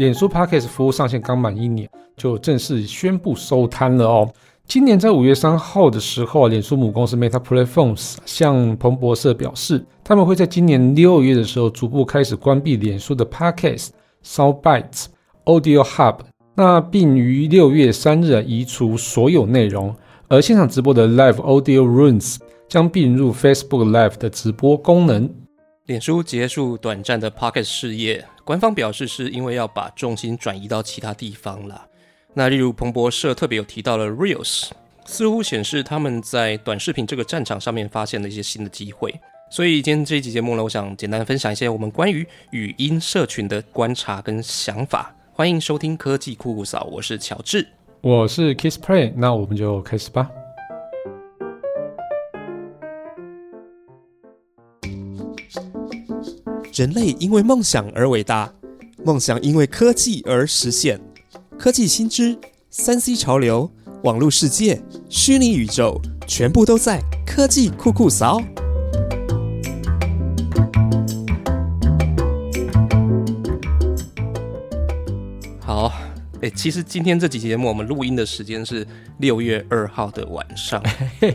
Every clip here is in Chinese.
脸书 Podcast 服务上线刚满一年，就正式宣布收摊了哦。今年在五月三号的时候，脸书母公司 Meta Platforms 向彭博社表示，他们会在今年六月的时候逐步开始关闭脸书的 Podcast、Soundbites、Audio Hub，那并于六月三日移除所有内容，而现场直播的 Live Audio Rooms 将并入 Facebook Live 的直播功能。脸书结束短暂的 Pocket 事业，官方表示是因为要把重心转移到其他地方了。那例如彭博社特别有提到了 Reels，似乎显示他们在短视频这个战场上面发现了一些新的机会。所以今天这一集节目呢，我想简单分享一些我们关于语音社群的观察跟想法。欢迎收听科技酷酷嫂，我是乔治，我是 Kiss Play，那我们就开始吧。人类因为梦想而伟大，梦想因为科技而实现。科技新知、三 C 潮流、网络世界、虚拟宇宙，全部都在科技酷酷扫。好，哎，其实今天这期节目我们录音的时间是六月二号的晚上。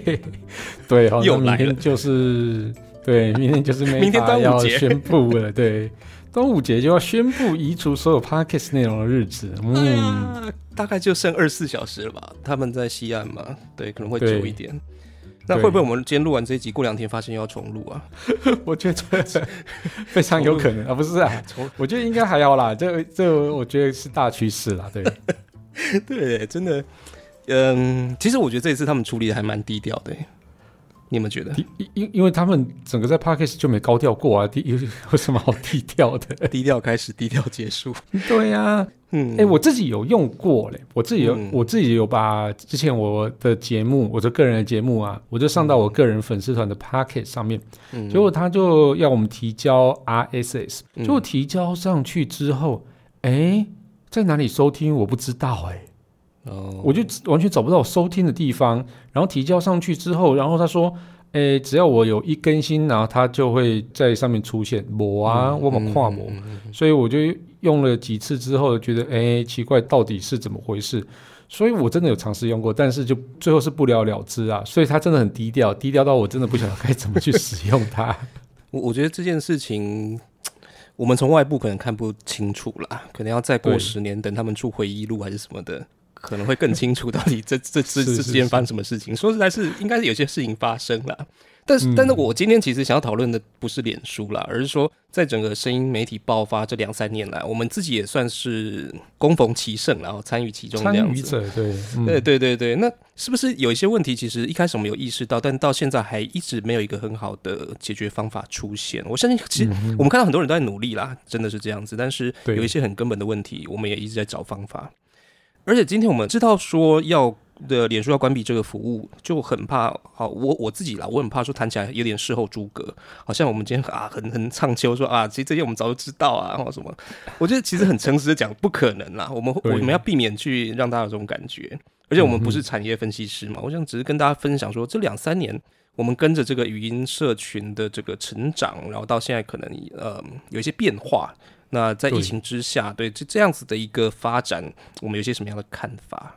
对，又来了，就是对，明天就是明天端午节宣布了，对。端午节就要宣布移除所有 podcast 内容的日子，嗯，大概就剩二十四小时了吧？他们在西岸嘛，对，可能会久一点。那会不会我们今天录完这一集，过两天发现要重录啊？我觉得非常有可能 啊，不是啊？我觉得应该还好啦，这这我觉得是大趋势啦，对，对，真的，嗯，其实我觉得这一次他们处理的还蛮低调的。你们觉得？因因因为他们整个在 Parkes 就没高调过啊，低有 有什么好低调的？低调开始，低调结束。对呀，嗯，哎，我自己有用过嘞，我自己有，我自己有把之前我的节目，我的个人的节目啊，我就上到我个人粉丝团的 Parkes 上面，结果他就要我们提交 RSS，结果提交上去之后，哎，在哪里收听我不知道哎。哦，我就完全找不到我收听的地方，然后提交上去之后，然后他说，诶，只要我有一更新，然后他就会在上面出现。我啊，我们跨模，所以我就用了几次之后，觉得诶奇怪，到底是怎么回事？所以我真的有尝试用过，但是就最后是不了了之啊。所以他真的很低调，低调到我真的不晓得该怎么去使用它。我我觉得这件事情，我们从外部可能看不清楚啦，可能要再过十年，等他们出回忆录还是什么的。可能会更清楚到底 这这这这之间发生什么事情。说实在，是应该是有些事情发生了。但是，但是我今天其实想要讨论的不是脸书啦，而是说，在整个声音媒体爆发这两三年来，我们自己也算是攻逢其胜，然后参与其中。参与者，对，对对对对。那是不是有一些问题，其实一开始我们有意识到，但到现在还一直没有一个很好的解决方法出现？我相信，其实我们看到很多人都在努力啦，真的是这样子。但是有一些很根本的问题，我们也一直在找方法。而且今天我们知道说要的脸书要关闭这个服务，就很怕。好，我我自己啦，我很怕说谈起来有点事后诸葛，好像我们今天啊很很唱秋说啊，其实这些我们早就知道啊，或什么。我觉得其实很诚实的讲，不可能啦。我们我们要避免去让大家有这种感觉。而且我们不是产业分析师嘛，我想只是跟大家分享说，这两三年我们跟着这个语音社群的这个成长，然后到现在可能呃有一些变化。那在疫情之下，对这这样子的一个发展，我们有些什么样的看法？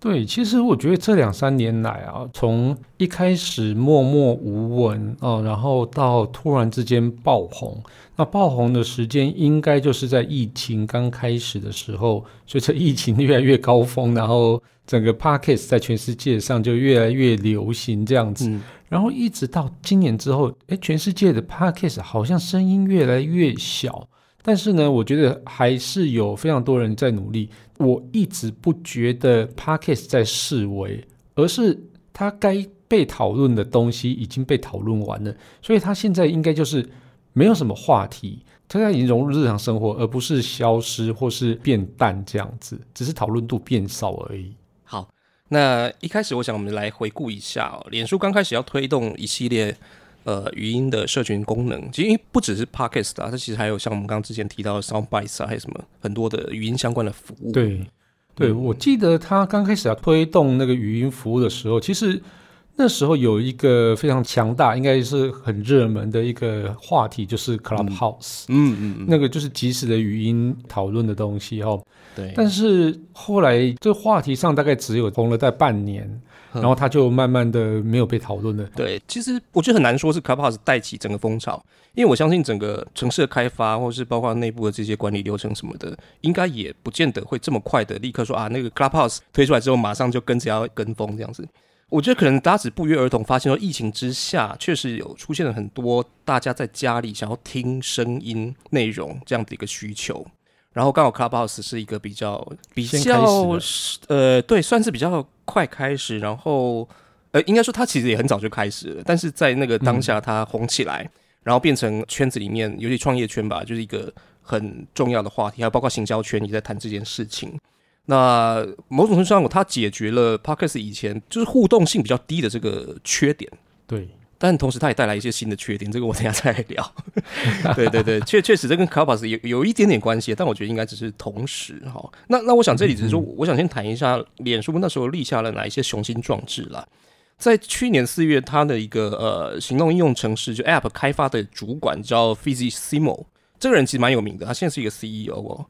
对，其实我觉得这两三年来啊，从一开始默默无闻哦，然后到突然之间爆红，那爆红的时间应该就是在疫情刚开始的时候，随着疫情越来越高峰，然后整个 podcast 在全世界上就越来越流行这样子，然后一直到今年之后，哎，全世界的 podcast 好像声音越来越小。但是呢，我觉得还是有非常多人在努力。我一直不觉得 Parkes 在示威，而是他该被讨论的东西已经被讨论完了，所以他现在应该就是没有什么话题，他在已经融入日常生活，而不是消失或是变淡这样子，只是讨论度变少而已。好，那一开始我想我们来回顾一下哦，脸书刚开始要推动一系列。呃，语音的社群功能，其实不只是 Podcast 啊，它其实还有像我们刚刚之前提到的 Soundbites 啊，还有什么很多的语音相关的服务。对，对我记得他刚开始要推动那个语音服务的时候，其实那时候有一个非常强大，应该是很热门的一个话题，就是 Clubhouse。嗯嗯嗯，那个就是即时的语音讨论的东西哦。对。但是后来这话题上大概只有红了在半年，然后它就慢慢的没有被讨论了。对，其实我觉得很难说是 Clubhouse 带起整个风潮，因为我相信整个城市的开发，或是包括内部的这些管理流程什么的，应该也不见得会这么快的立刻说啊，那个 Clubhouse 推出来之后，马上就跟着要跟风这样子。我觉得可能大家只不约而同发现说，疫情之下确实有出现了很多大家在家里想要听声音内容这样的一个需求，然后刚好 Clubhouse 是一个比较比较呃对，算是比较快开始，然后呃应该说它其实也很早就开始了，但是在那个当下它红起来，然后变成圈子里面，尤其创业圈吧，就是一个很重要的话题，还有包括行销圈也在谈这件事情。那某种程度上，它解决了 Podcast 以前就是互动性比较低的这个缺点，对。但同时，它也带来一些新的缺点，这个我等下再来聊。对对对，确确实这跟 Clubhouse 有有一点点关系，但我觉得应该只是同时哈。那那我想这里只是说，我想先谈一下脸书那时候立下了哪一些雄心壮志啦。在去年四月，它的一个呃行动应用程式就 App 开发的主管叫 f i z i Simo，这个人其实蛮有名的，他现在是一个 CEO 哦。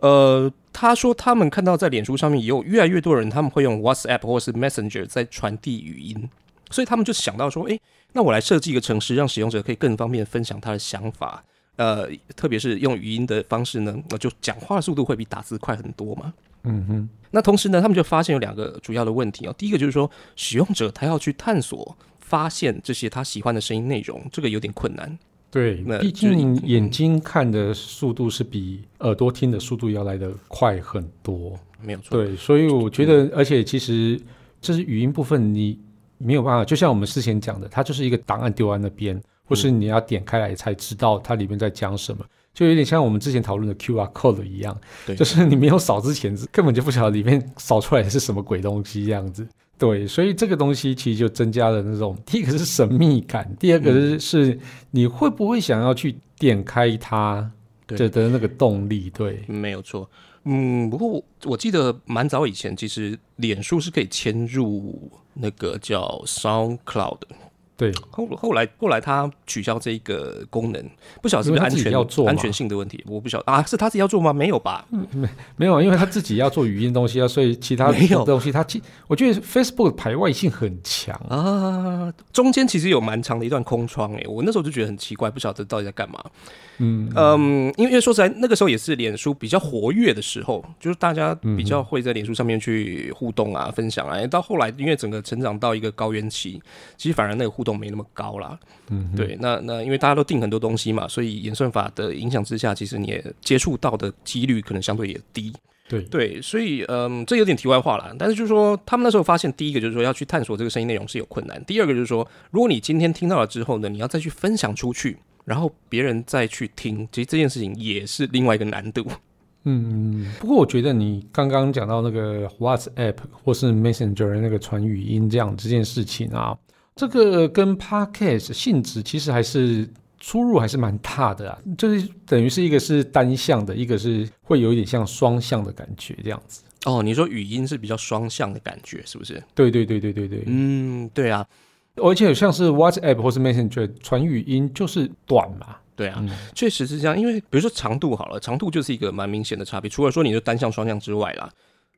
呃，他说他们看到在脸书上面也有越来越多人，他们会用 WhatsApp 或是 Messenger 在传递语音，所以他们就想到说，诶，那我来设计一个程式，让使用者可以更方便分享他的想法。呃，特别是用语音的方式呢，那就讲话速度会比打字快很多嘛。嗯哼。那同时呢，他们就发现有两个主要的问题哦。第一个就是说，使用者他要去探索、发现这些他喜欢的声音内容，这个有点困难。对，毕竟眼睛看的速度是比耳朵听的速度要来的快很多，没有错。对，所以我觉得，而且其实这是语音部分，你没有办法，就像我们之前讲的，它就是一个档案丢在那边，或是你要点开来才知道它里面在讲什么，就有点像我们之前讨论的 QR code 一样，就是你没有扫之前，根本就不晓得里面扫出来的是什么鬼东西这样子。对，所以这个东西其实就增加了那种，第一个是神秘感，第二个是是你会不会想要去点开它的的那个动力？对，没有错。嗯，不过我记得蛮早以前，其实脸书是可以迁入那个叫 SoundCloud。对，后后来后来他取消这一个功能，不晓得是不是安全安全性的问题，我不晓得啊，是他自己要做吗？没有吧？没没有，因为他自己要做语音东西啊，所以其他 没有东西，他其我觉得 Facebook 排外性很强啊，中间其实有蛮长的一段空窗诶，我那时候就觉得很奇怪，不晓得到底在干嘛。嗯嗯，因为说实在，那个时候也是脸书比较活跃的时候，就是大家比较会在脸书上面去互动啊、分享啊。到后来，因为整个成长到一个高原期，其实反而那个互动没那么高啦。嗯，对，那那因为大家都定很多东西嘛，所以演算法的影响之下，其实你也接触到的几率可能相对也低。对对，所以嗯，这有点题外话了。但是就是说，他们那时候发现，第一个就是说要去探索这个声音内容是有困难；第二个就是说，如果你今天听到了之后呢，你要再去分享出去。然后别人再去听，其实这件事情也是另外一个难度。嗯，不过我觉得你刚刚讲到那个 WhatsApp 或是 Messenger 那个传语音这样这件事情啊，这个跟 Podcast 性质其实还是出入还是蛮大的啊，就是等于是一个是单向的，一个是会有一点像双向的感觉这样子。哦，你说语音是比较双向的感觉，是不是？对对对对对对，嗯，对啊。而且像是 WhatsApp 或是 Messenger 传语音就是短嘛，对啊，确实是这样。因为比如说长度好了，长度就是一个蛮明显的差别。除了说你的单向、双向之外啦，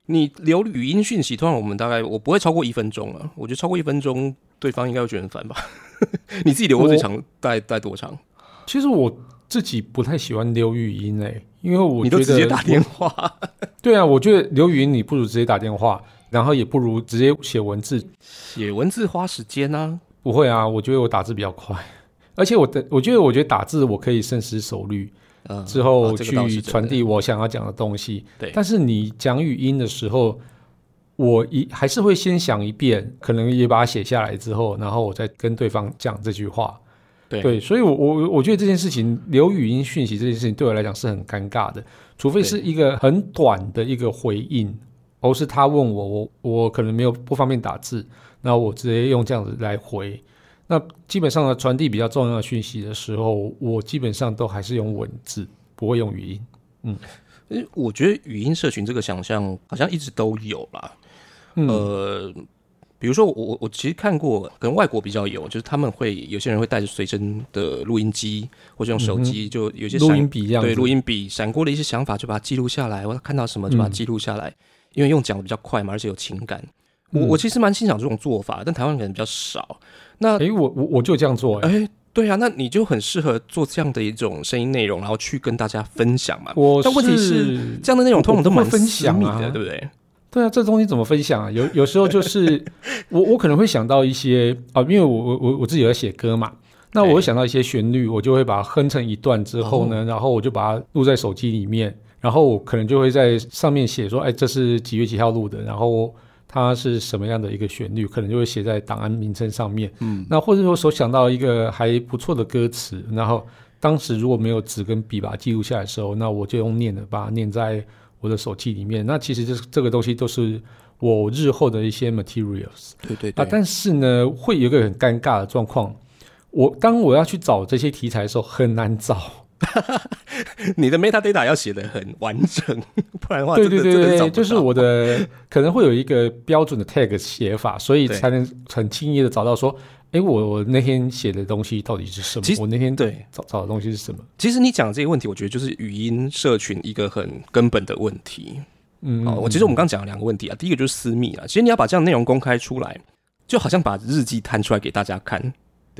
你留语音讯息，通常我们大概我不会超过一分钟啊。我觉得超过一分钟，对方应该会觉得很烦吧？你自己留过最长待待多长？其实我自己不太喜欢留语音诶，因为我你都直接打电话。对啊，我觉得留语音你不如直接打电话。然后也不如直接写文字，写文字花时间呢？不会啊，我觉得我打字比较快，而且我的我觉得我觉得打字我可以深思熟虑，之后去传递我想要讲的东西。对，但是你讲语音的时候，我一还是会先想一遍，可能也把它写下来之后，然后我再跟对方讲这句话。对，所以，我我我觉得这件事情留语音讯息这件事情对我来讲是很尴尬的，除非是一个很短的一个回应。而是他问我，我我可能没有不方便打字，那我直接用这样子来回。那基本上呢，传递比较重要的讯息的时候，我基本上都还是用文字，不会用语音。嗯，我觉得语音社群这个想象好像一直都有啦。呃，比如说我我我其实看过，可能外国比较有，就是他们会有些人会带着随身的录音机，或者用手机，就有些录音笔一样，对，录音笔闪过的一些想法就把它记录下来，我看到什么就把它记录下来，因为用讲的比较快嘛，而且有情感。我我其实蛮欣赏这种做法，但台湾可能比较少。那哎，我我我就这样做，哎，对啊，那你就很适合做这样的一种声音内容，然后去跟大家分享嘛。我但问题是，这样的内容通常都蛮分享的，对不对？对啊，这东西怎么分享啊？有有时候就是 我我可能会想到一些啊，因为我我我我自己在写歌嘛，那我会想到一些旋律，我就会把它哼成一段之后呢，然后我就把它录在手机里面，然后我可能就会在上面写说，哎，这是几月几号录的，然后它是什么样的一个旋律，可能就会写在档案名称上面。嗯，那或者说所想到一个还不错的歌词，然后当时如果没有纸跟笔把它记录下来的时候，那我就用念的把它念在。我的手机里面，那其实这这个东西都是我日后的一些 materials。对对啊，但是呢，会有一个很尴尬的状况，我当我要去找这些题材的时候，很难找。你的 metadata 要写的很完整，不然的话，对对对对，就是我的可能会有一个标准的 tag 写法，所以才能很轻易的找到说。哎，我我那天写的东西到底是什么？其实我那天对找找的东西是什么？其实你讲这些问题，我觉得就是语音社群一个很根本的问题。嗯，哦，我其实我们刚讲了两个问题啊，第一个就是私密啊。其实你要把这样内容公开出来，就好像把日记摊出来给大家看，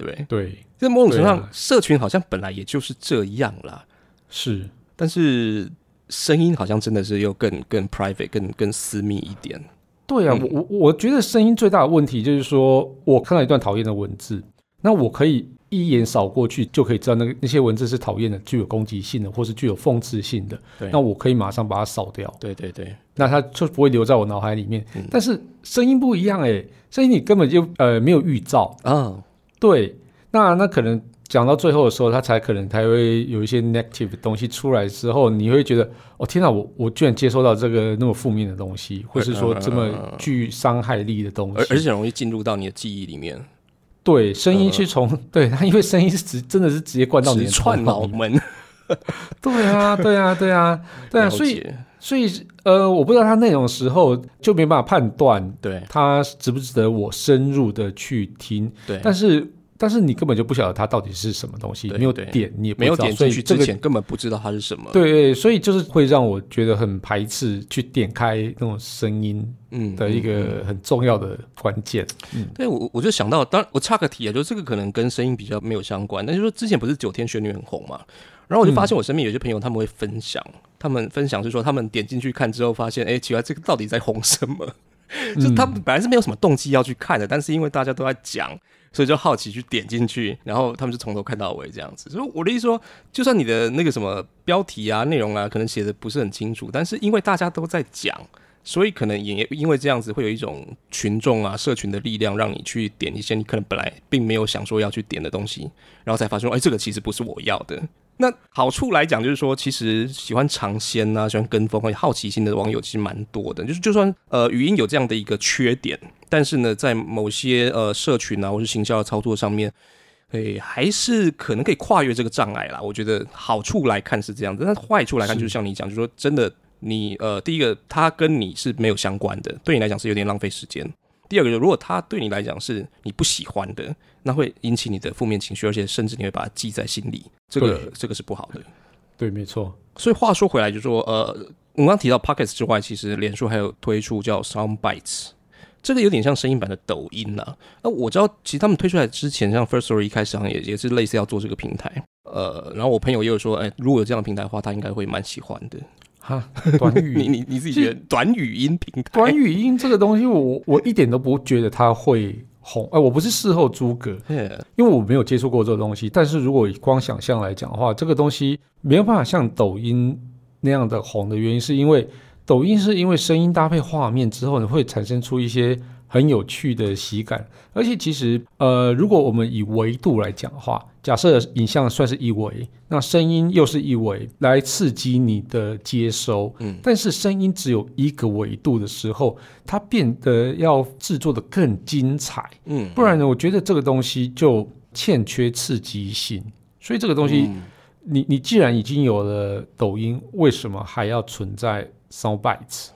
对不对？对，在某种程度上，社群好像本来也就是这样啦。是，但是声音好像真的是又更更 private、更更私密一点。对啊，我我我觉得声音最大的问题就是说，我看到一段讨厌的文字，那我可以一眼扫过去就可以知道那个那些文字是讨厌的、具有攻击性的，或是具有讽刺性的。对，那我可以马上把它扫掉。对对对，那它就不会留在我脑海里面。但是声音不一样哎，声音你根本就呃没有预兆啊。对，那那可能。讲到最后的时候，他才可能才会有一些 negative 的东西出来之后，你会觉得，哦天哪，我我居然接收到这个那么负面的东西，或是说这么具伤害力的东西，而且容易进入到你的记忆里面。对，声音是从对它，因为声音是直真的是直接灌到你的串脑门。对啊，对啊，对啊，对啊，所以所以呃，我不知道它那种时候就没办法判断，对它值不值得我深入的去听，对，但是。但是你根本就不晓得它到底是什么东西，没有点，你也没有点进去之前根本不知道它是什么。对，所以就是会让我觉得很排斥去点开那种声音，嗯，的一个很重要的关键。嗯，对我我就想到，当然我插个题啊，就这个可能跟声音比较没有相关，但是说之前不是九天玄女很红嘛，然后我就发现我身边有些朋友他们会分享，他们分享是说他们点进去看之后发现，哎，奇怪，这个到底在红什么？就他们本来是没有什么动机要去看的，但是因为大家都在讲。所以就好奇去点进去，然后他们就从头看到尾这样子。所以我的意思说，就算你的那个什么标题啊、内容啊，可能写的不是很清楚，但是因为大家都在讲，所以可能也因为这样子会有一种群众啊、社群的力量，让你去点一些你可能本来并没有想说要去点的东西，然后才发现，哎，这个其实不是我要的。那好处来讲，就是说，其实喜欢尝鲜啊，喜欢跟风、好奇心的网友其实蛮多的。就是就算呃语音有这样的一个缺点，但是呢，在某些呃社群啊，或是行销的操作上面，诶，还是可能可以跨越这个障碍啦。我觉得好处来看是这样子，但坏处来看，就是像你讲，就是说真的，你呃，第一个，它跟你是没有相关的，对你来讲是有点浪费时间。第二个，如果它对你来讲是你不喜欢的，那会引起你的负面情绪，而且甚至你会把它记在心里，这个这个是不好的。对，没错。所以话说回来，就说呃，我刚提到 Pockets 之外，其实脸书还有推出叫 Sound Bites，这个有点像声音版的抖音啦。那我知道，其实他们推出来之前，像 First Story 一开始好像也也是类似要做这个平台。呃，然后我朋友也有说，哎，如果有这样的平台的话，他应该会蛮喜欢的。哈，短语，你你你自己觉得短语音平台？短语音这个东西，我我一点都不觉得它会红。哎，我不是事后诸葛，因为我没有接触过这个东西。但是如果光想象来讲的话，这个东西没有办法像抖音那样的红的原因，是因为抖音是因为声音搭配画面之后你，会产生出一些。很有趣的喜感，而且其实，呃，如果我们以维度来讲的话，假设影像算是一维，那声音又是一维，来刺激你的接收。嗯，但是声音只有一个维度的时候，它变得要制作的更精彩。嗯，不然呢，我觉得这个东西就欠缺刺激性。所以这个东西，你你既然已经有了抖音，为什么还要存在 Soundbites？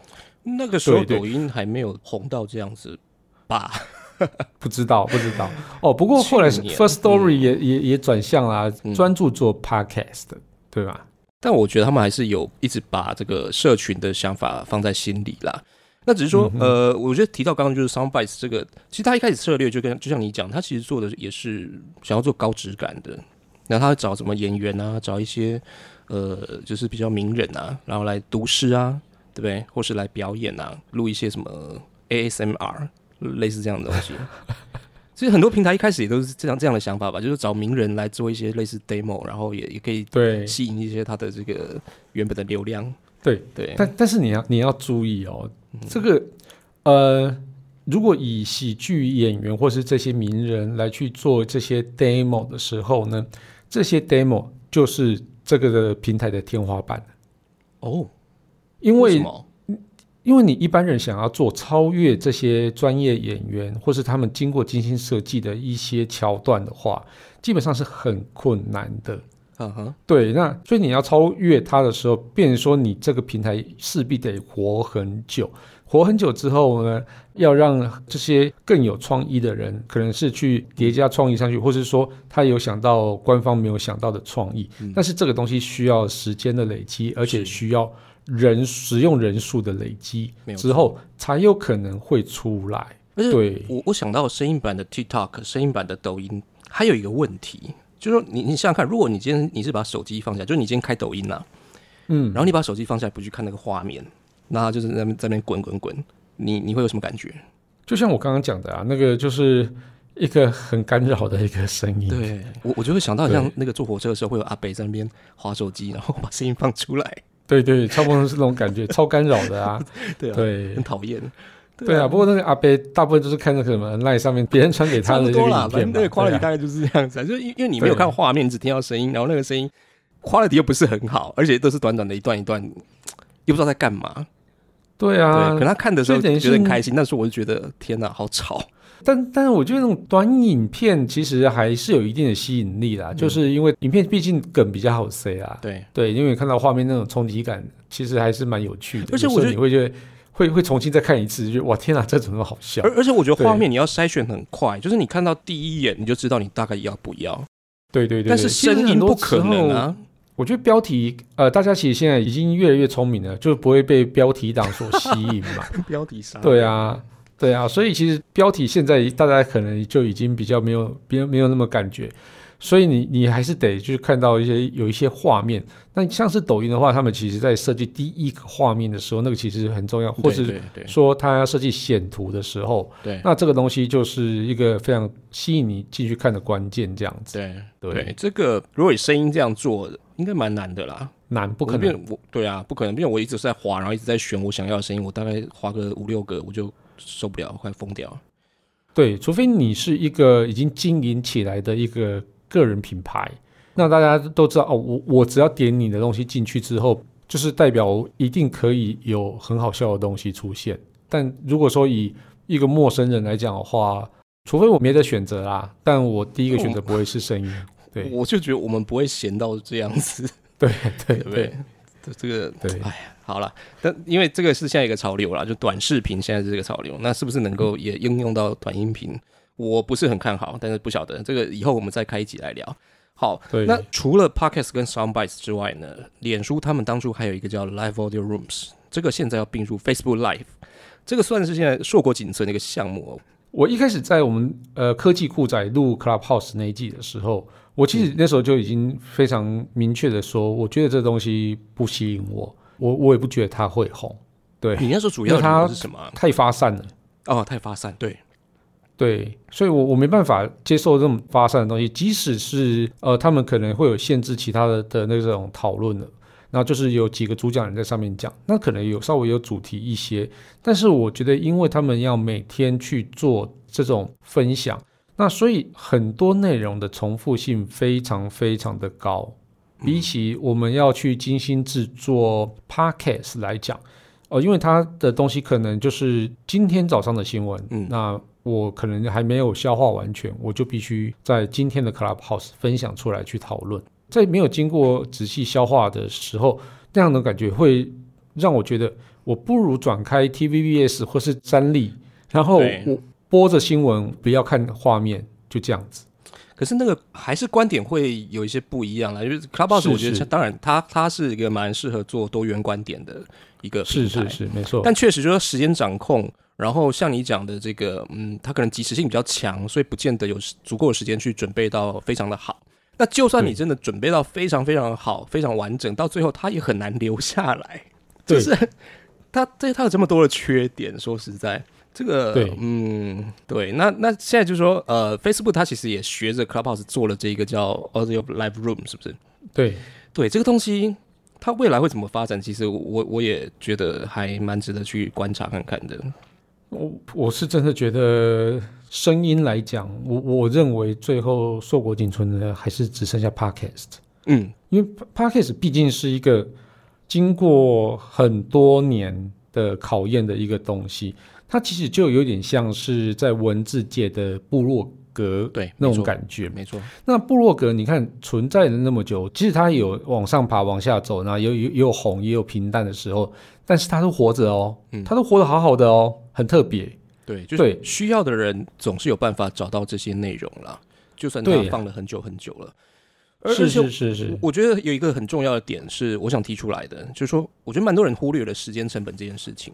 那个时候抖音还没有红到这样子。吧？不知道，不知道。哦，不过后来 First Story 也也也转向啦专注做 Podcast，对吧？但我觉得他们还是有一直把这个社群的想法放在心里啦。那只是说，呃，我觉得提到刚刚就是 Soundbites 这个，其实他一开始策略就跟就像你讲，他其实做的也是想要做高质感的。然后他找什么演员啊，找一些呃，就是比较名人啊，然后来读诗啊，对不对？或是来表演啊，录一些什么 ASMR 类似这样的东西。其实很多平台一开始也都是这样这样的想法吧，就是找名人来做一些类似 demo，然后也也可以对吸引一些他的这个原本的流量。对对，但但是你要你要注意哦，这个呃，如果以喜剧演员或是这些名人来去做这些 demo 的时候呢，这些 demo 就是这个的平台的天花板哦，因为因为你一般人想要做超越这些专业演员或是他们经过精心设计的一些桥段的话，基本上是很困难的。嗯哼，对，那所以你要超越它的时候，变成说你这个平台势必得活很久，活很久之后呢，要让这些更有创意的人，可能是去叠加创意上去，或是说他有想到官方没有想到的创意，但是这个东西需要时间的累积，而且需要人使用人数的累积之后，才有可能会出来。对，我我想到声音版的 TikTok，声音版的抖音，还有一个问题。就是说，你你想想看，如果你今天你是把手机放下，就是你今天开抖音啦，嗯，然后你把手机放下不去看那个画面，那就是在在那边滚滚滚，你你会有什么感觉？就像我刚刚讲的啊，那个就是一个很干扰的一个声音。对，我我就会想到像那个坐火车的时候，会有阿北在那边划手机，然后把声音放出来。对对，差不多是那种感觉，超干扰的啊。对啊，对，很讨厌。对啊，不过那个阿贝大部分就是看那个什么那上面别人传给他的这个影片那个 quality 大概就是这样子，啊就因因为你没有看画面，只听到声音，然后那个声音 quality 又不是很好，而且都是短短的一段一段，又不知道在干嘛。对啊，可能他看的时候觉得很开心，但是我就觉得天哪，好吵。但但是我觉得那种短影片其实还是有一定的吸引力啦，就是因为影片毕竟梗比较好塞啊。对对，因为看到画面那种冲击感，其实还是蛮有趣的。而且我觉得你会觉得。会会重新再看一次，就哇天哪，这怎么那么好笑？而而且我觉得画面你要筛选很快，就是你看到第一眼你就知道你大概要不要。对对对，但是声音不可能啊。我觉得标题呃，大家其实现在已经越来越聪明了，就不会被标题党所吸引嘛。标题杀。对啊，对啊，所以其实标题现在大家可能就已经比较没有，别没有那么感觉。所以你你还是得就是看到一些有一些画面，那像是抖音的话，他们其实在设计第一个画面的时候，那个其实很重要，或是说他要设计显图的时候，对，那这个东西就是一个非常吸引你进去看的关键，这样子。对对，这个如果以声音这样做，应该蛮难的啦，难不可能。我对啊，不可能，因为我一直在滑，然后一直在选我想要的声音，我大概滑个五六个，我就受不了，快疯掉了。对，除非你是一个已经经营起来的一个。个人品牌，那大家都知道哦。我我只要点你的东西进去之后，就是代表一定可以有很好笑的东西出现。但如果说以一个陌生人来讲的话，除非我没得选择啦，但我第一个选择不会是声音。对，我就觉得我们不会闲到这样子。对对 对，这个对，哎呀，好了，但因为这个是现在一个潮流啦，就短视频现在是这个潮流，那是不是能够也应用到短音频？我不是很看好，但是不晓得这个以后我们再开一集来聊。好，那除了 Podcast 跟 Soundbites 之外呢，脸书他们当初还有一个叫 Live Audio Rooms，这个现在要并入 Facebook Live，这个算是现在硕果仅存的一个项目哦。我一开始在我们呃科技酷仔录 Clubhouse 那一季的时候，我其实那时候就已经非常明确的说，我觉得这东西不吸引我，我我也不觉得他会红。对你那时候主要他是什么？太发散了。哦，太发散，对。对，所以，我我没办法接受这种发散的东西，即使是呃，他们可能会有限制其他的的那种讨论的，然后就是有几个主讲人在上面讲，那可能有稍微有主题一些，但是我觉得，因为他们要每天去做这种分享，那所以很多内容的重复性非常非常的高，比起我们要去精心制作 podcast 来讲，哦，因为它的东西可能就是今天早上的新闻，嗯，那。我可能还没有消化完全，我就必须在今天的 Clubhouse 分享出来去讨论。在没有经过仔细消化的时候，那样的感觉会让我觉得，我不如转开 TVBS 或是三立，然后我播着新闻，不要看画面，就这样子。可是那个还是观点会有一些不一样啦，因为 Clubhouse 我觉得当然它它是一个蛮适合做多元观点的一个是是是没错，但确实就是时间掌控，然后像你讲的这个，嗯，它可能及时性比较强，所以不见得有足够的时间去准备到非常的好。那就算你真的准备到非常非常好、非常完整，到最后它也很难留下来。就是它这它有这么多的缺点，说实在。这个对，嗯，对，那那现在就是说，呃，Facebook 它其实也学着 Clubhouse 做了这个叫 Audio Live Room，是不是？对，对，这个东西它未来会怎么发展？其实我我也觉得还蛮值得去观察看看的。我我是真的觉得声音来讲，我我认为最后硕果仅存的还是只剩下 Podcast。嗯，因为 Podcast 毕竟是一个经过很多年的考验的一个东西。它其实就有点像是在文字界的部落格，对那种感觉，没错。那部落格你看存在了那么久，其实它有往上爬、往下走，那有有有红，也有平淡的时候，但是它都活着哦，嗯它都活得好好的哦，很特别。对，就是，需要的人总是有办法找到这些内容了，就算他放了很久很久了。是是是是，我觉得有一个很重要的点是，我想提出来的，就是说，我觉得蛮多人忽略了时间成本这件事情。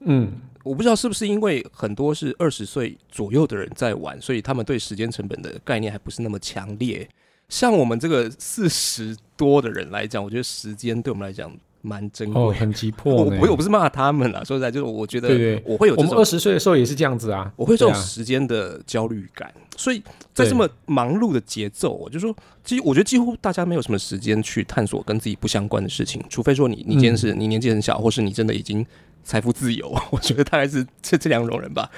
嗯，我不知道是不是因为很多是二十岁左右的人在玩，所以他们对时间成本的概念还不是那么强烈。像我们这个四十多的人来讲，我觉得时间对我们来讲蛮珍贵，很急迫。我我不是骂他们啦，说实在，就是我觉得，对我会有我们二十岁的时候也是这样子啊，我会这种时间的焦虑感。所以在这么忙碌的节奏，我就说，其实我觉得几乎大家没有什么时间去探索跟自己不相关的事情，除非说你你今天是你年纪很小，或是你真的已经。财富自由，我觉得大概是这这两种人吧。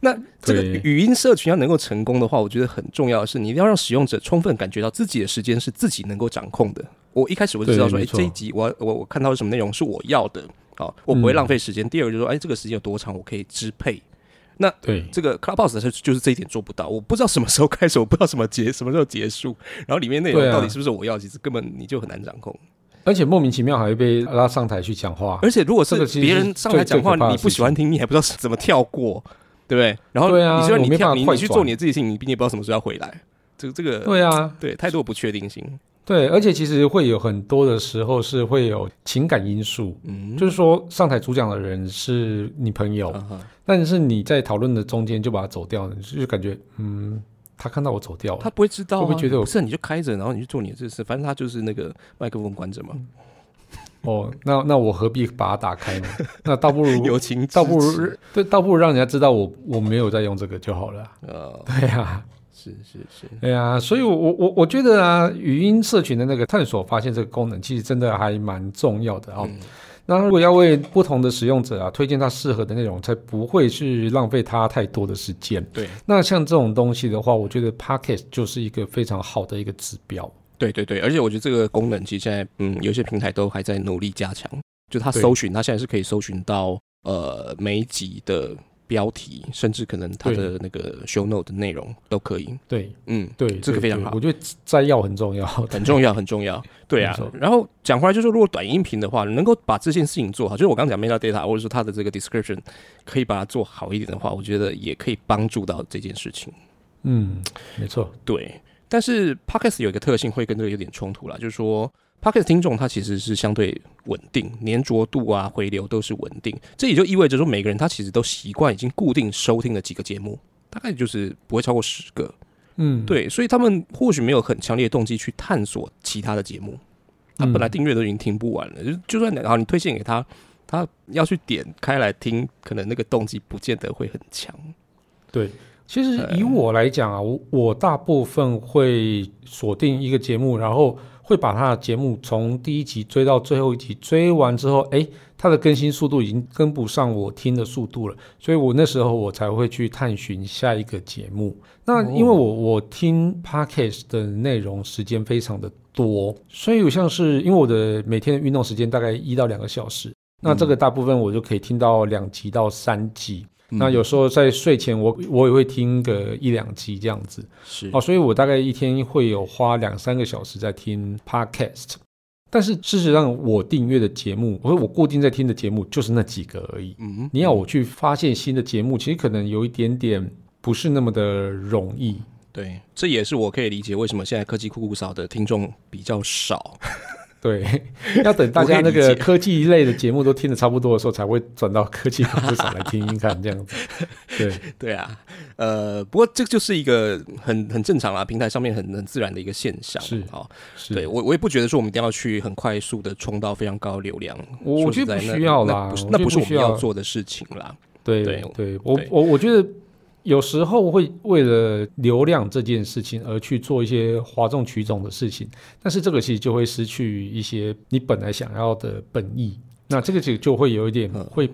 那这个语音社群要能够成功的话，我觉得很重要的是，你一定要让使用者充分感觉到自己的时间是自己能够掌控的。我一开始我就知道说，哎，这一集我我我看到什么内容是我要的啊，我不会浪费时间。第二个就是说，哎，这个时间有多长，我可以支配。那对这个 Clubhouse 是就是这一点做不到，我不知道什么时候开始，我不知道什么结什么时候结束，然后里面内容到底是不是我要，其实根本你就很难掌控。而且莫名其妙还会被拉上台去讲话，而且如果是别人上台讲话，你不喜欢听，你还不知道怎么跳过，对不对？然后对啊，你说你跳，你去做你的自己事情，你并且不知道什么时候要回来，这个这个对啊，对，太多不确定性。对，而且其实会有很多的时候是会有情感因素，嗯，就是说上台主讲的人是你朋友，但是你在讨论的中间就把他走掉了，就感觉嗯。他看到我走掉了，他不会知道，会不会觉得我是？你就开着，然后你去做你的这事，反正他就是那个麦克风关着嘛。哦，那那我何必把它打开呢？那倒不如友情，倒不如对，倒不如让人家知道我我没有在用这个就好了。呃，对呀，是是是，对呀，所以，我我我觉得啊，语音社群的那个探索发现这个功能，其实真的还蛮重要的啊。那如果要为不同的使用者啊推荐他适合的内容，才不会去浪费他太多的时间。对，那像这种东西的话，我觉得 Podcast 就是一个非常好的一个指标。对对对，而且我觉得这个功能其实现在嗯，有些平台都还在努力加强，就它搜寻，它现在是可以搜寻到呃每集的。标题，甚至可能它的那个 show note 的内容都可以。对，嗯，对，这个非常好。我觉得摘要很重要，很重要，很重要。对啊。然后讲回来，就是如果短音频的话，能够把这件事情做好，就是我刚刚讲 meta data，或者说它的这个 description 可以把它做好一点的话，我觉得也可以帮助到这件事情。嗯，没错。对，但是 podcast 有一个特性会跟这个有点冲突啦，就是说。Podcast 听众他其实是相对稳定，粘着度啊、回流都是稳定。这也就意味着说，每个人他其实都习惯已经固定收听了几个节目，大概就是不会超过十个。嗯，对，所以他们或许没有很强烈的动机去探索其他的节目。他本来订阅都已经听不完了，就就算然后你推荐给他，他要去点开来听，可能那个动机不见得会很强。对，其实以我来讲啊，我我大部分会锁定一个节目，然后。会把他的节目从第一集追到最后一集，追完之后，哎，他的更新速度已经跟不上我听的速度了，所以我那时候我才会去探寻下一个节目。那因为我我听 podcast 的内容时间非常的多，所以有像是因为我的每天的运动时间大概一到两个小时，那这个大部分我就可以听到两集到三集。那有时候在睡前，我我也会听个一两集这样子，是哦，所以我大概一天会有花两三个小时在听 podcast。但是事实上，我订阅的节目，我说我固定在听的节目就是那几个而已。嗯，你要我去发现新的节目，其实可能有一点点不是那么的容易。对，这也是我可以理解为什么现在科技酷酷少的听众比较少。对，要等大家那个科技类的节目都听的差不多的时候，才会转到科技酷酷少来听听看这样子。对，对啊，呃，不过这就是一个很很正常啊，平台上面很很自然的一个现象。是啊，对我我也不觉得说我们一定要去很快速的冲到非常高流量。我觉得不需要啦，那不是我们要做的事情啦。对对对，我我我觉得。有时候会为了流量这件事情而去做一些哗众取宠的事情，但是这个其实就会失去一些你本来想要的本意。那这个就就会有一点会，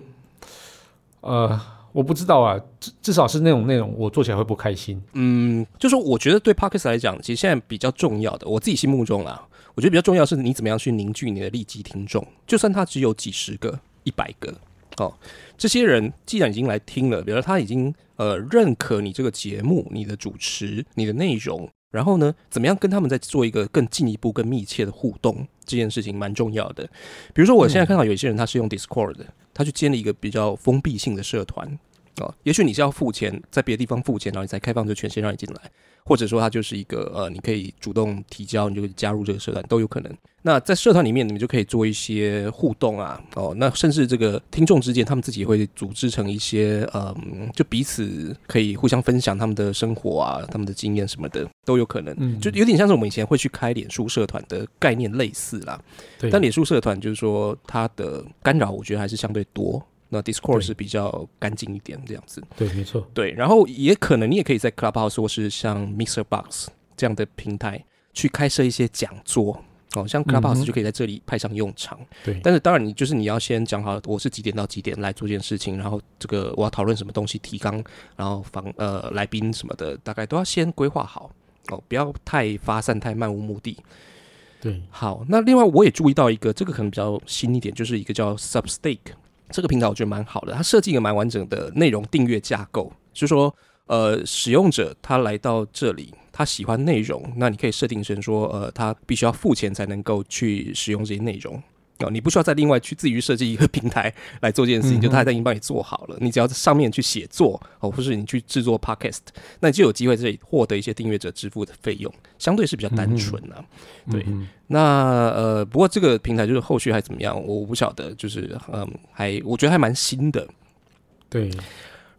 呃，我不知道啊，至至少是那种内容我做起来会不开心。嗯，就是我觉得对 Parkes 来讲，其实现在比较重要的，我自己心目中啊，我觉得比较重要是你怎么样去凝聚你的利基听众，就算他只有几十个、一百个。哦，这些人既然已经来听了，比如说他已经呃认可你这个节目、你的主持、你的内容，然后呢，怎么样跟他们再做一个更进一步、更密切的互动，这件事情蛮重要的。比如说，我现在看到有一些人他是用 Discord，他去建立一个比较封闭性的社团。哦，也许你是要付钱，在别的地方付钱，然后你才开放这权限让你进来，或者说它就是一个呃，你可以主动提交，你就加入这个社团都有可能。那在社团里面，你们就可以做一些互动啊，哦，那甚至这个听众之间，他们自己会组织成一些嗯，就彼此可以互相分享他们的生活啊，他们的经验什么的都有可能。嗯，就有点像是我们以前会去开脸书社团的概念类似啦。对，但脸书社团就是说它的干扰，我觉得还是相对多。那 Discord 是比较干净一点这样子，对，没错，对，然后也可能你也可以在 Clubhouse 或是像 Mixer Box 这样的平台去开设一些讲座。哦，像 Clubhouse 就可以在这里派上用场，对。但是当然你就是你要先讲好我是几点到几点来做这件事情，然后这个我要讨论什么东西提纲，然后访呃来宾什么的，大概都要先规划好。哦，不要太发散太漫无目的。对，好，那另外我也注意到一个，这个可能比较新一点，就是一个叫 Substake。这个平台我觉得蛮好的，它设计一个蛮完整的内容订阅架构，就是说，呃，使用者他来到这里，他喜欢内容，那你可以设定成说，呃，他必须要付钱才能够去使用这些内容。哦，你不需要再另外去自己去设计一个平台来做这件事情，就它已经帮你做好了，你只要在上面去写作哦，或是你去制作 podcast，那你就有机会这里获得一些订阅者支付的费用，相对是比较单纯啊。对，那呃，不过这个平台就是后续还怎么样，我不晓得，就是嗯，还我觉得还蛮新的。对。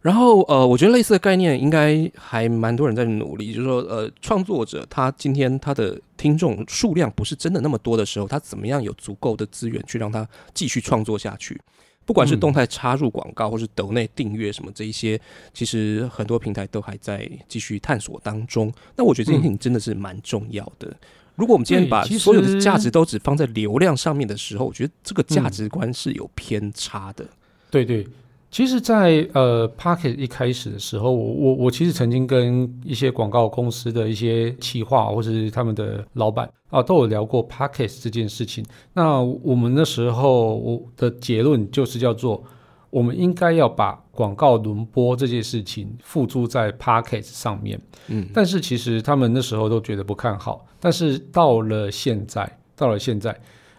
然后，呃，我觉得类似的概念应该还蛮多人在努力，就是说，呃，创作者他今天他的听众数量不是真的那么多的时候，他怎么样有足够的资源去让他继续创作下去？不管是动态插入广告，或是抖内订阅什么这一些，其实很多平台都还在继续探索当中。那我觉得这件事情真的是蛮重要的。如果我们今天把所有的价值都只放在流量上面的时候，我觉得这个价值观是有偏差的。对对。其实，在呃，Pocket 一开始的时候，我我我其实曾经跟一些广告公司的一些企划，或是他们的老板啊，都有聊过 Pocket 这件事情。那我们那时候我的结论就是叫做，我们应该要把广告轮播这件事情付诸在 Pocket 上面。嗯，但是其实他们那时候都觉得不看好。但是到了现在，到了现在。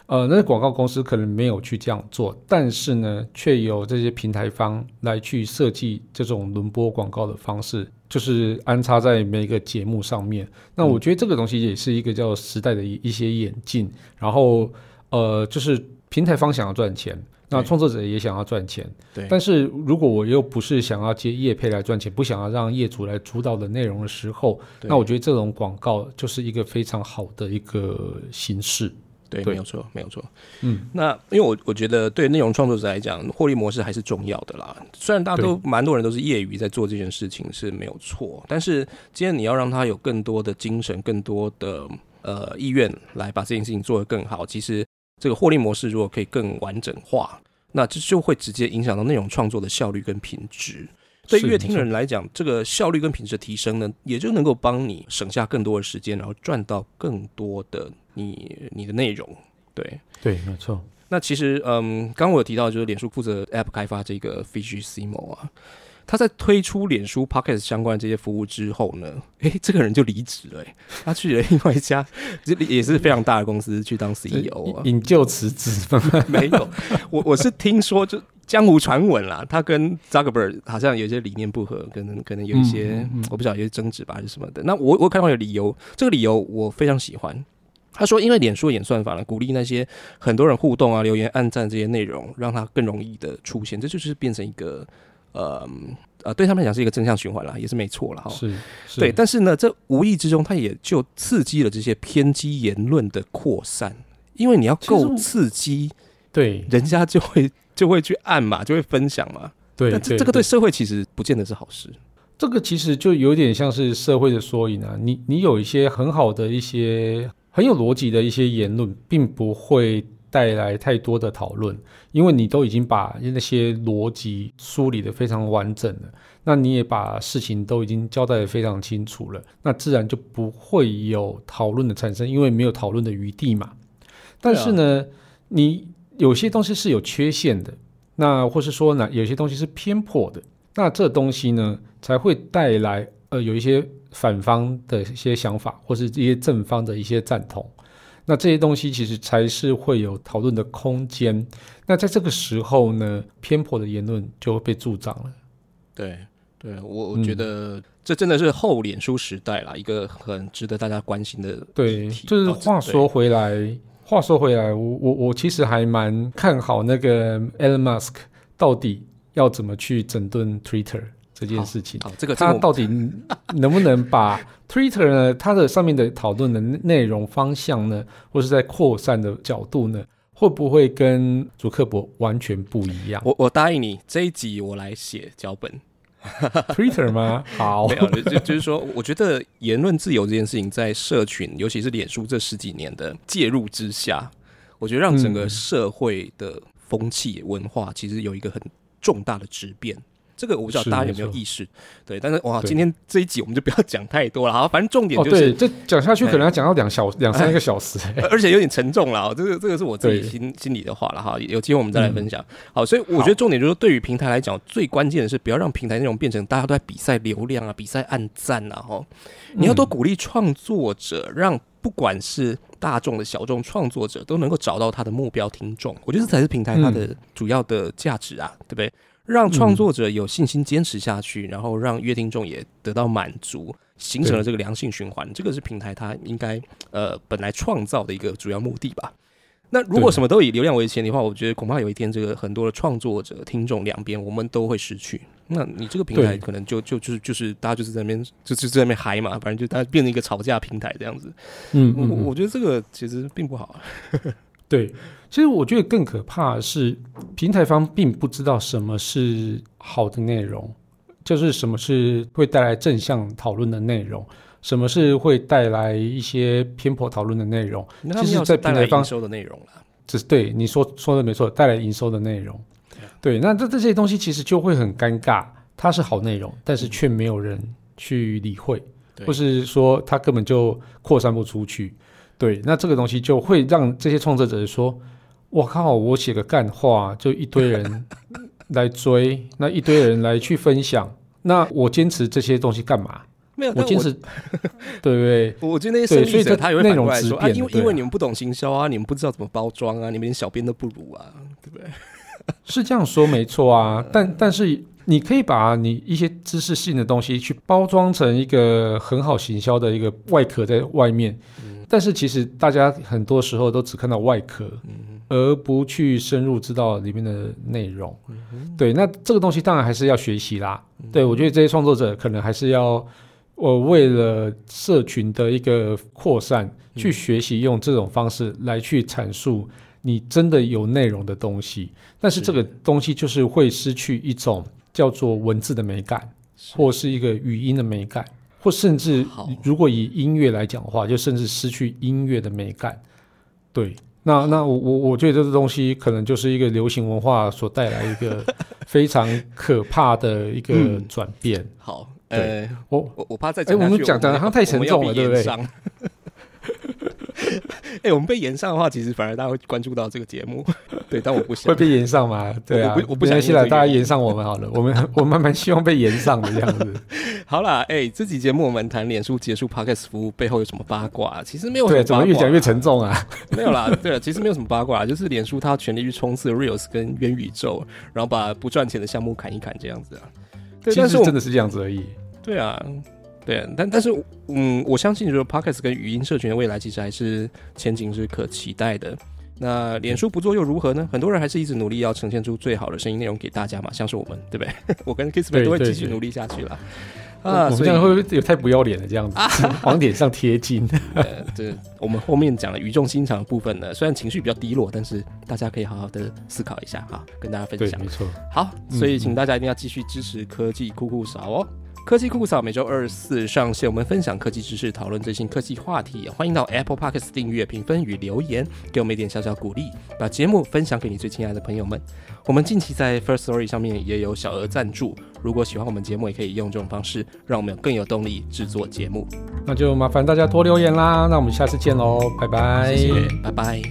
呃，那广告公司可能没有去这样做，但是呢，却有这些平台方来去设计这种轮播广告的方式，就是安插在每一个节目上面。那我觉得这个东西也是一个叫时代的一一些演进。然后，呃，就是平台方想要赚钱，那创作者也想要赚钱。对。但是如果我又不是想要接业配来赚钱，不想要让业主来主导的内容的时候，那我觉得这种广告就是一个非常好的一个形式。对，没有错，没有错。嗯，那因为我我觉得对内容创作者来讲，获利模式还是重要的啦。虽然大家都蛮多人都是业余在做这件事情是没有错，但是今天你要让他有更多的精神、更多的呃意愿来把这件事情做得更好，其实这个获利模式如果可以更完整化，那这就会直接影响到内容创作的效率跟品质。对乐听人来讲，这个效率跟品质的提升呢，也就能够帮你省下更多的时间，然后赚到更多的。你你的内容，对。对，没错。那其实，嗯，刚我有提到，就是脸书负责 App 开发这个 Fish Simo 啊，他在推出脸书 Podcast 相关这些服务之后呢，诶，这个人就离职了，他去了另外一家，这也是非常大的公司去当 CEO 啊，引咎辞职 没有，我我是听说，就江湖传闻啦，他跟 Zuckerberg 好像有些理念不合，可能可能有一些我不知道有些争执吧，还是什么的。那我我看到有理由，这个理由我非常喜欢。他说，因为脸书演算法呢，鼓励那些很多人互动啊、留言、按赞这些内容，让它更容易的出现，这就是变成一个呃呃，对他们来讲是一个正向循环了，也是没错了哈。是，对。但是呢，这无意之中，它也就刺激了这些偏激言论的扩散，因为你要够刺激，对，人家就会。就会去按嘛，就会分享嘛。对，但这这个对社会其实不见得是好事。这个其实就有点像是社会的缩影啊。你你有一些很好的一些很有逻辑的一些言论，并不会带来太多的讨论，因为你都已经把那些逻辑梳理的非常完整了。那你也把事情都已经交代的非常清楚了，那自然就不会有讨论的产生，因为没有讨论的余地嘛。但是呢，你。有些东西是有缺陷的，那或是说呢，有些东西是偏颇的，那这东西呢才会带来呃有一些反方的一些想法，或是一些正方的一些赞同，那这些东西其实才是会有讨论的空间。那在这个时候呢，偏颇的言论就会被助长了。对，对我我觉得这真的是后脸书时代啦，一个很值得大家关心的对，就是话说回来。话说回来，我我我其实还蛮看好那个 Elon Musk 到底要怎么去整顿 Twitter 这件事情。好，这个他到底 能不能把 Twitter 呢？它的上面的讨论的内容方向呢，或是在扩散的角度呢，会不会跟主克伯完全不一样？我我答应你，这一集我来写脚本。Twitter 吗？好，没有，就就是说，我觉得言论自由这件事情，在社群，尤其是脸书这十几年的介入之下，我觉得让整个社会的风气文化，其实有一个很重大的质变。这个我不知道大家有没有意识，对，但是哇，今天这一集我们就不要讲太多了，好，反正重点就是这讲下去可能要讲到两小 两三个小时，而且有点沉重了，这个这个是我自己心心里的话了哈，有机会我们再来分享。好，所以我觉得重点就是对于平台来讲，最关键的是不要让平台内容变成大家都在比赛流量啊，比赛按赞啊，哈，你要多鼓励创作者，让不管是大众的小众创作者都能够找到他的目标听众，我觉得这才是平台它的主要的价值啊，对不对？让创作者有信心坚持下去，然后让乐听众也得到满足，形成了这个良性循环。这个是平台它应该呃本来创造的一个主要目的吧。那如果什么都以流量为前提的话，我觉得恐怕有一天这个很多的创作者、听众两边我们都会失去。那你这个平台可能就就就是就是大家就是在那边就就在那边嗨嘛，反正就大家变成一个吵架平台这样子。嗯，我我觉得这个其实并不好。对。其实我觉得更可怕的是，平台方并不知道什么是好的内容，就是什么是会带来正向讨论的内容，什么是会带来一些偏颇讨论的内容。其实，在平台方收的内容了，这是对你说说的没错，带来营收的内容。对，那这这些东西其实就会很尴尬，它是好内容，但是却没有人去理会，或是说它根本就扩散不出去。对，那这个东西就会让这些创作者说。我靠！我写个干话，就一堆人来追，那一堆人来去分享，那我坚持这些东西干嘛？没有，我坚持，对不对？我觉得那些所以者他也会反过来说啊，因为因为你们不懂行销啊，你们不知道怎么包装啊，你们连小编都不如啊，对不对？是这样说没错啊，但但是你可以把你一些知识性的东西去包装成一个很好行销的一个外壳在外面，但是其实大家很多时候都只看到外壳。而不去深入知道里面的内容，对，那这个东西当然还是要学习啦。对我觉得这些创作者可能还是要，我为了社群的一个扩散，去学习用这种方式来去阐述你真的有内容的东西。但是这个东西就是会失去一种叫做文字的美感，或是一个语音的美感，或甚至如果以音乐来讲的话，就甚至失去音乐的美感。对。那那我我我觉得这个东西可能就是一个流行文化所带来一个 非常可怕的一个转变。好，呃，我我我怕再哎，我们讲的好像太沉重了，对不对？哎，我们被延上的话，其实反而大家会关注到这个节目。对，但我不想会被延上吗？对啊，我不相信了大家延上我们好了，我们我们蛮希望被延上的这样子。好啦，哎，这期节目我们谈脸书结束 Podcast 服务背后有什么八卦？其实没有，对，怎么越讲越沉重啊？没有啦，对，其实没有什么八卦，就是脸书它全力去冲刺 Reels 跟元宇宙，然后把不赚钱的项目砍一砍这样子啊。对其实真的是这样子而已。对啊。对，但但是，嗯，我相信，就是 Podcast 跟语音社群的未来，其实还是前景是可期待的。那脸书不做又如何呢？很多人还是一直努力要呈现出最好的声音内容给大家嘛，像是我们，对不对？我跟 Kissman 都会继续努力下去了。啊，我们这样会不会有太不要脸了？这样子 往脸上贴金？对，我们后面讲了语重心长的部分呢，虽然情绪比较低落，但是大家可以好好的思考一下哈，跟大家分享。没错。好，所以请大家一定要继续支持科技酷酷少哦。科技酷嫂每周二四上线，我们分享科技知识，讨论最新科技话题。欢迎到 Apple Podcast 订阅、评分与留言，给我们一点小小鼓励，把节目分享给你最亲爱的朋友们。我们近期在 First Story 上面也有小额赞助，如果喜欢我们节目，也可以用这种方式，让我们更有动力制作节目。那就麻烦大家多留言啦，那我们下次见喽，拜拜，谢谢，拜拜。